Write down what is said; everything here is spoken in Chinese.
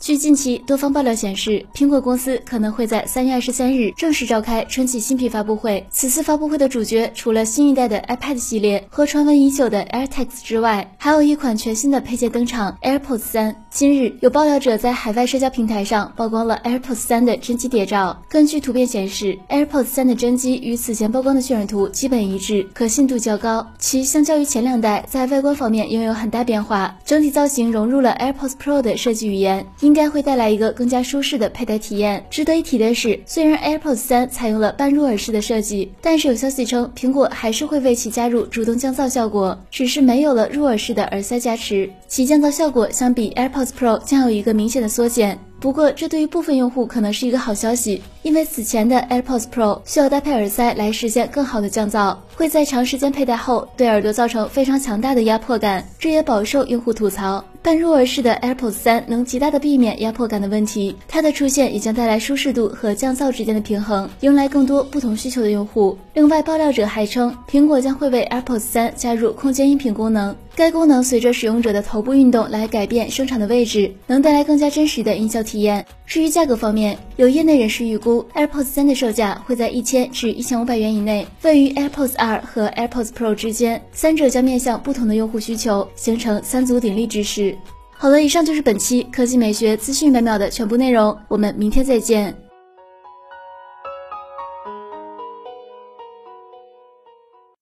据近期多方爆料显示，苹果公司可能会在三月二十三日正式召开春季新品发布会。此次发布会的主角除了新一代的 iPad 系列和传闻已久的 AirTags 之外，还有一款全新的配件登场 ——AirPods 三。今日有爆料者在海外社交平台上曝光了 AirPods 三的真机谍照。根据图片显示，AirPods 三的真机与此前曝光的渲染图基本一致，可信度较高。其相较于前两代，在外观方面拥有很大变化，整体造型融入了 AirPods Pro 的设计语言。应该会带来一个更加舒适的佩戴体验。值得一提的是，虽然 AirPods 三采用了半入耳式的设计，但是有消息称苹果还是会为其加入主动降噪效果，只是没有了入耳式的耳塞加持，其降噪效果相比 AirPods Pro 将有一个明显的缩减。不过，这对于部分用户可能是一个好消息，因为此前的 AirPods Pro 需要搭配耳塞来实现更好的降噪，会在长时间佩戴后对耳朵造成非常强大的压迫感，这也饱受用户吐槽。半入耳式的 AirPods 三能极大的避免压迫感的问题，它的出现也将带来舒适度和降噪之间的平衡，迎来更多不同需求的用户。另外，爆料者还称，苹果将会为 AirPods 三加入空间音频功能，该功能随着使用者的头部运动来改变声场的位置，能带来更加真实的音效体验。至于价格方面，有业内人士预估，AirPods 三的售价会在一千至一千五百元以内，位于 AirPods 二和 AirPods Pro 之间，三者将面向不同的用户需求，形成三足鼎立之势。好了，以上就是本期科技美学资讯百秒的全部内容，我们明天再见。